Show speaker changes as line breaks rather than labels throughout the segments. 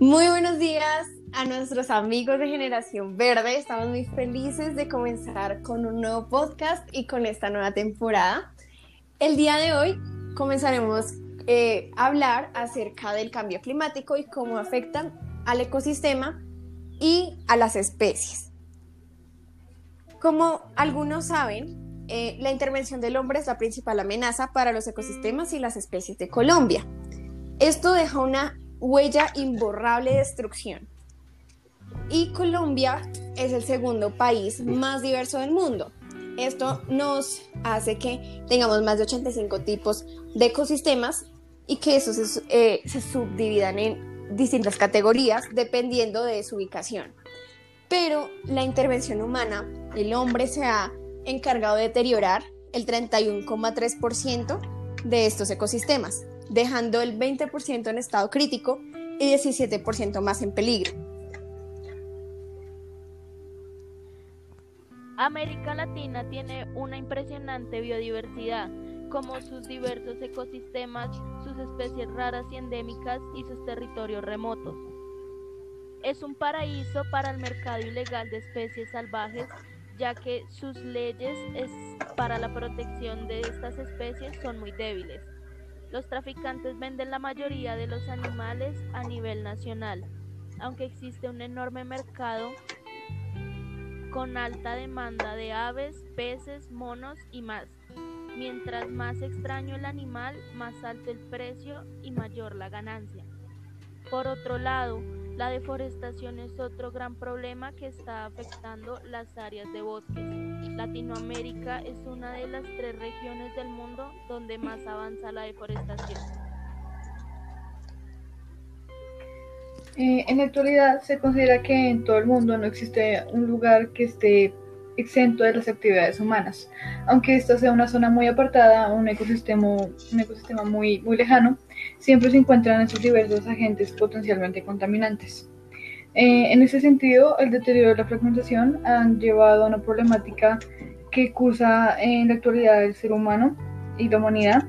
Muy buenos días a nuestros amigos de Generación Verde. Estamos muy felices de comenzar con un nuevo podcast y con esta nueva temporada. El día de hoy comenzaremos eh, a hablar acerca del cambio climático y cómo afectan al ecosistema y a las especies. Como algunos saben, eh, la intervención del hombre es la principal amenaza para los ecosistemas y las especies de Colombia. Esto deja una huella imborrable de destrucción. Y Colombia es el segundo país más diverso del mundo. Esto nos hace que tengamos más de 85 tipos de ecosistemas y que esos se, eh, se subdividan en distintas categorías dependiendo de su ubicación. Pero la intervención humana, el hombre se ha encargado de deteriorar el 31,3% de estos ecosistemas dejando el 20% en estado crítico y 17% más en peligro.
América Latina tiene una impresionante biodiversidad, como sus diversos ecosistemas, sus especies raras y endémicas y sus territorios remotos. Es un paraíso para el mercado ilegal de especies salvajes, ya que sus leyes para la protección de estas especies son muy débiles. Los traficantes venden la mayoría de los animales a nivel nacional, aunque existe un enorme mercado con alta demanda de aves, peces, monos y más. Mientras más extraño el animal, más alto el precio y mayor la ganancia. Por otro lado, la deforestación es otro gran problema que está afectando las áreas de bosques. Latinoamérica es una de las tres regiones del mundo donde más avanza la deforestación.
Eh, en la actualidad se considera que en todo el mundo no existe un lugar que esté exento de las actividades humanas. Aunque esta sea una zona muy apartada, un ecosistema, un ecosistema muy, muy lejano, siempre se encuentran estos diversos agentes potencialmente contaminantes. Eh, en ese sentido, el deterioro de la fragmentación han llevado a una problemática que cursa en la actualidad el ser humano y la humanidad,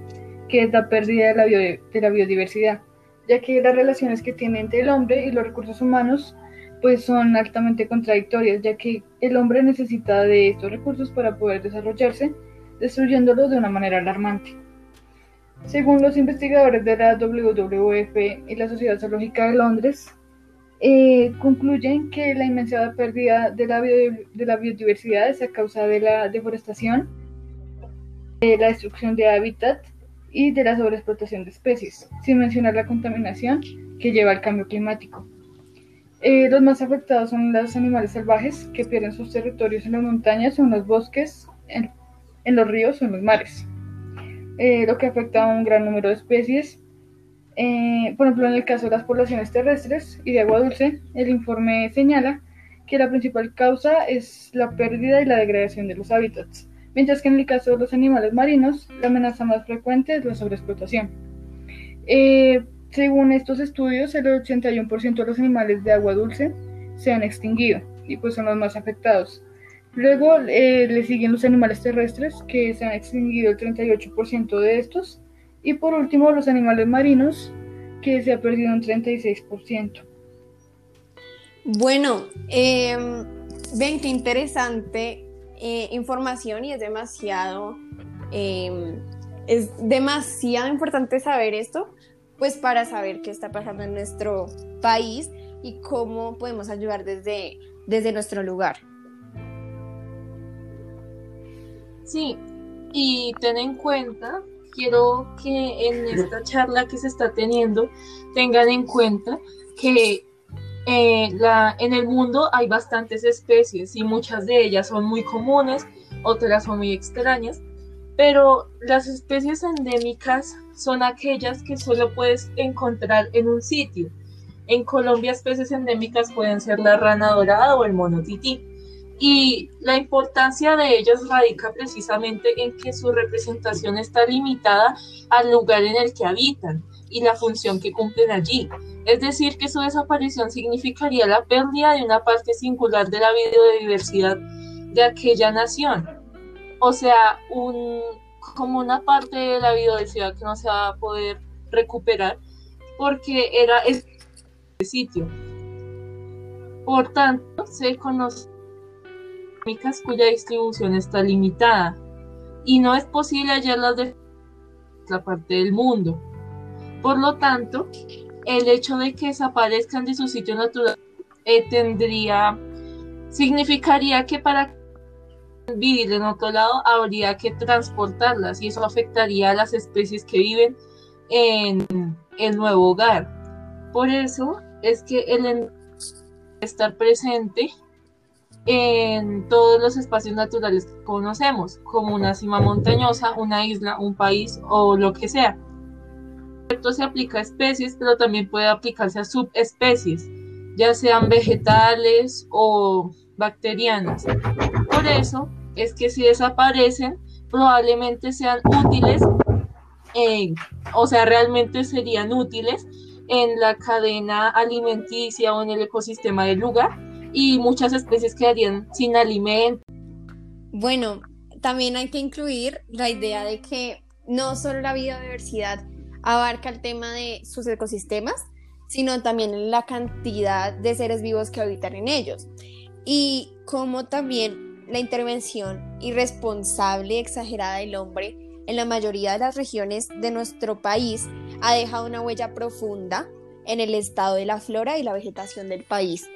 que es la pérdida de la, de la biodiversidad, ya que las relaciones que tiene entre el hombre y los recursos humanos pues son altamente contradictorias, ya que el hombre necesita de estos recursos para poder desarrollarse, destruyéndolos de una manera alarmante. Según los investigadores de la WWF y la Sociedad Zoológica de Londres, eh, concluyen que la inmensa pérdida de la, biodiversidad es a causa de la deforestación, de la destrucción de hábitat y de la sobreexplotación de especies, sin mencionar la contaminación que lleva al cambio climático. Eh, los más afectados son los animales salvajes que pierden sus territorios en las montañas en los bosques, en, los ríos o en los mares, eh, lo que afecta a un gran número de especies. Eh, por ejemplo, en el caso de las poblaciones terrestres y de agua dulce, el informe señala que la principal causa es la pérdida y la degradación de los hábitats, mientras que en el caso de los animales marinos, la amenaza más frecuente es la sobreexplotación. Según estos estudios, el 81% de los animales de agua dulce se han extinguido y pues son los más afectados. Luego eh, le siguen los animales terrestres, que se han extinguido el 38% de estos. Y por último, los animales marinos, que se ha perdido un 36%.
Bueno, em, ven qué interesante eh, información y es demasiado, em, es demasiado importante saber esto pues para saber qué está pasando en nuestro país y cómo podemos ayudar desde, desde nuestro lugar.
Sí, y ten en cuenta, quiero que en esta charla que se está teniendo tengan en cuenta que eh, en el mundo hay bastantes especies y muchas de ellas son muy comunes, otras son muy extrañas, pero las especies endémicas son aquellas que solo puedes encontrar en un sitio. En Colombia especies endémicas pueden ser la rana dorada o el mono tití. Y la importancia de ellas radica precisamente en que su representación está limitada al lugar en el que habitan y la función que cumplen allí. Es decir, que su desaparición significaría la pérdida de una parte singular de la biodiversidad de aquella nación. O sea, un, como una parte de la biodiversidad que no se va a poder recuperar porque era sitio. Por tanto, se conocen cuya distribución está limitada y no es posible hallarlas de la parte del mundo. Por lo tanto, el hecho de que desaparezcan de su sitio natural eh, tendría, significaría que para vivir en otro lado habría que transportarlas y eso afectaría a las especies que viven en el nuevo hogar. Por eso es que el estar presente en todos los espacios naturales que conocemos, como una cima montañosa, una isla, un país o lo que sea. Esto se aplica a especies, pero también puede aplicarse a subespecies, ya sean vegetales o bacterianas. Por eso es que si desaparecen, probablemente sean útiles, o sea, realmente serían útiles en la cadena alimenticia o en el ecosistema del lugar y muchas especies quedarían sin alimento.
Bueno, también hay que incluir la idea de que no solo la biodiversidad abarca el tema de sus ecosistemas, sino también la cantidad de seres vivos que habitan en ellos. Y como también la intervención irresponsable y exagerada del hombre en la mayoría de las regiones de nuestro país ha dejado una huella profunda en el estado de la flora y la vegetación del país.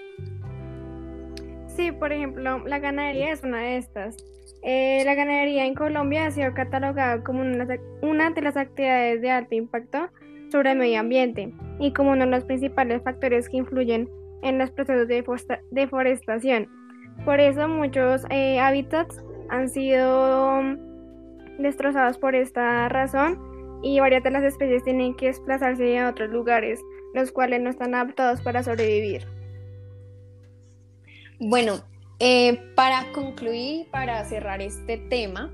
Sí, por ejemplo, la ganadería es una de estas. Eh, la ganadería en Colombia ha sido catalogada como una, de las actividades de alto impacto sobre el medio ambiente y como uno de los principales factores que influyen en los procesos de deforestación. Por eso muchos eh, hábitats han sido destrozados por esta razón y varias de las especies tienen que desplazarse a otros lugares, los cuales no están adaptados para sobrevivir.
Bueno, eh, para concluir, para cerrar este tema,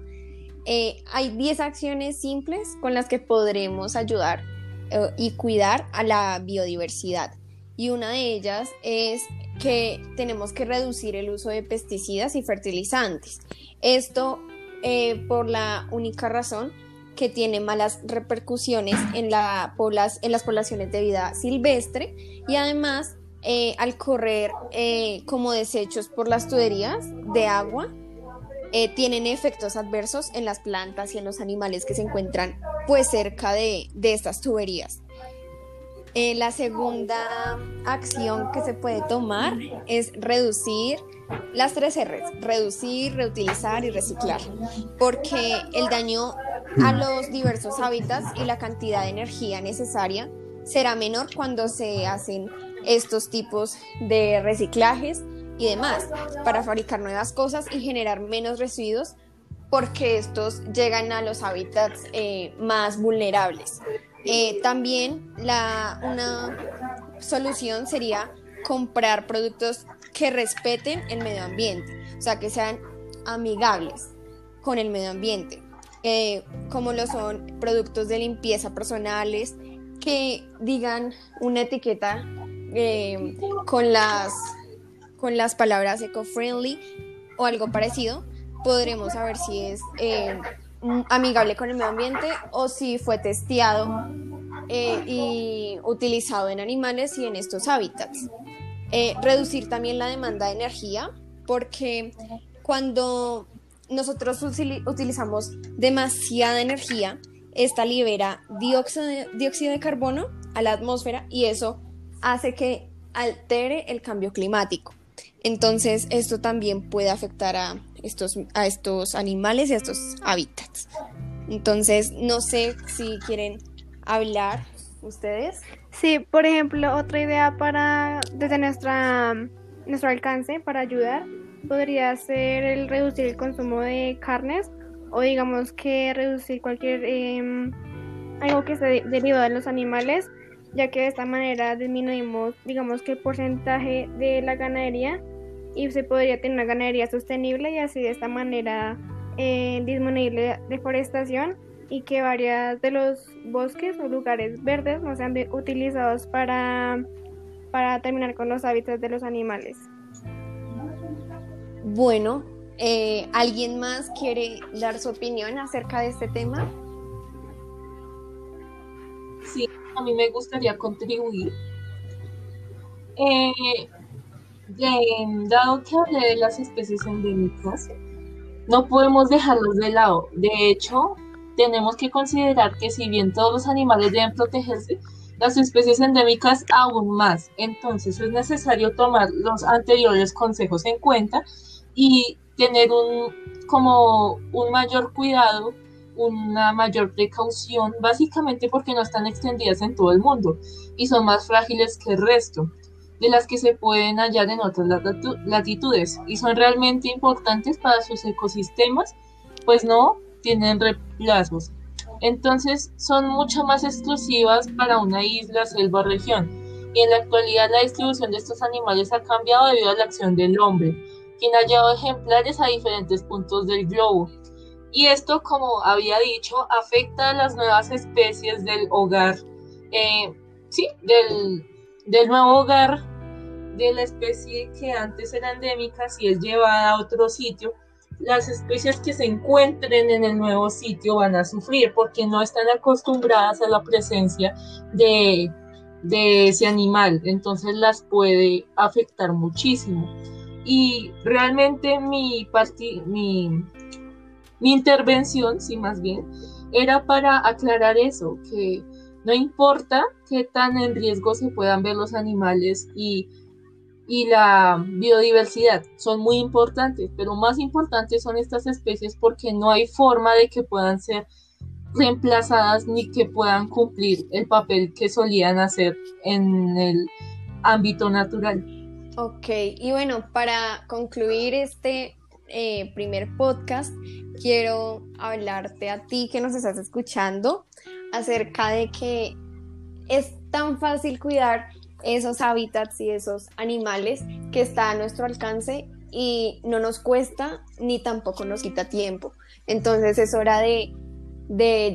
eh, hay 10 acciones simples con las que podremos ayudar eh, y cuidar a la biodiversidad. Y una de ellas es que tenemos que reducir el uso de pesticidas y fertilizantes. Esto por la única razón que tiene malas repercusiones en, la, en las poblaciones de vida silvestre y además eh, al correr eh, como desechos por las tuberías de agua, eh, tienen efectos adversos en las plantas y en los animales que se encuentran pues cerca de, de estas tuberías. la segunda acción que se puede tomar es reducir las tres R's, reducir, reutilizar y reciclar, porque el daño a los diversos hábitats y la cantidad de energía necesaria será menor cuando se hacen estos tipos de reciclajes y demás para fabricar nuevas cosas y generar menos residuos porque estos llegan a los hábitats eh, más vulnerables. Eh, también la, una solución sería comprar productos que respeten el medio ambiente, o sea, que sean amigables con el medio ambiente, eh, como lo son productos de limpieza personales, que digan una etiqueta eh, con, las, con las palabras eco-friendly o algo parecido, podremos saber si es eh, amigable con el medio ambiente o si fue testeado eh, y utilizado en animales y en estos hábitats. reducir también la demanda de energía, porque cuando nosotros utilizamos demasiada energía, esta libera dióxido dióxido de carbono a la atmósfera y eso hace que altere el cambio climático. Entonces, esto también puede afectar a estos, a estos animales y a estos hábitats. Entonces, no sé si quieren hablar ustedes.
Sí, por ejemplo, otra idea para desde nuestra, nuestro alcance para ayudar podría ser el reducir el consumo de carnes o digamos que reducir cualquier em, algo que esté derivado de los animales ya que de esta manera disminuimos, digamos que el porcentaje de la ganadería y se podría tener una ganadería sostenible y así de esta manera eh, disminuir la deforestación y que varias de los bosques o lugares verdes no sean utilizados para, para terminar con los hábitats de los animales.
Bueno, eh, ¿alguien más quiere dar su opinión acerca de este tema?
A mí me gustaría contribuir eh, dado que hablé de las especies endémicas, no podemos dejarlos de lado. De hecho, tenemos que considerar que si bien todos los animales deben protegerse, las especies endémicas aún más. Entonces es necesario tomar los anteriores consejos en cuenta y tener un como un mayor cuidado, una mayor precaución, básicamente porque no están extendidas en todo el mundo y son más frágiles que el resto de las que se pueden hallar en otras latitudes y son realmente importantes para sus ecosistemas, pues no tienen reemplazos. Entonces son mucho más exclusivas para una isla, selva región. Y en la actualidad la distribución de estos animales ha cambiado debido a la acción del hombre, quien ha llevado ejemplares a diferentes puntos del globo. Y esto, como había dicho, afecta a las nuevas especies del hogar, eh, sí, del, del nuevo hogar de la especie que antes era endémica, si es llevada a otro sitio, las especies que se encuentren en el nuevo sitio van a sufrir porque no están acostumbradas a la presencia de, ese animal, entonces las puede afectar muchísimo. Y realmente mi, mi, mi intervención, sí más bien, era para aclarar eso, que no importa qué tan en riesgo se puedan ver los animales y y la biodiversidad son muy importantes, pero más importantes son estas especies porque no hay forma de que puedan ser reemplazadas ni que puedan cumplir el papel que solían hacer en el ámbito natural.
Ok, y bueno, para concluir este eh, primer podcast, quiero hablarte a ti que nos estás escuchando acerca de que es tan fácil cuidar esos hábitats y esos animales que está a nuestro alcance y no nos cuesta ni tampoco nos quita tiempo. Entonces es hora de,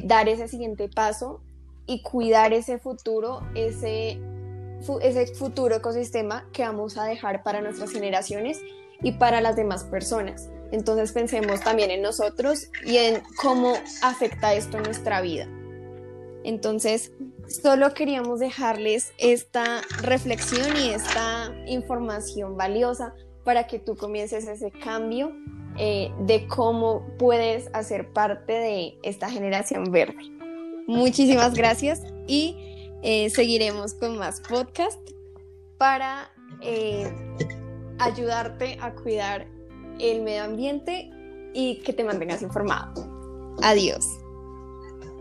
dar ese siguiente paso y cuidar ese futuro, ese, ese futuro ecosistema que vamos a dejar para nuestras generaciones y para las demás personas. Entonces pensemos también en nosotros y en cómo afecta esto nuestra vida. Entonces, solo queríamos dejarles esta reflexión y esta información valiosa para que tú comiences ese cambio eh, de cómo puedes hacer parte de esta generación verde. Muchísimas gracias y eh, seguiremos con más podcast para eh, ayudarte a cuidar el medio ambiente y que te mantengas informado. Adiós.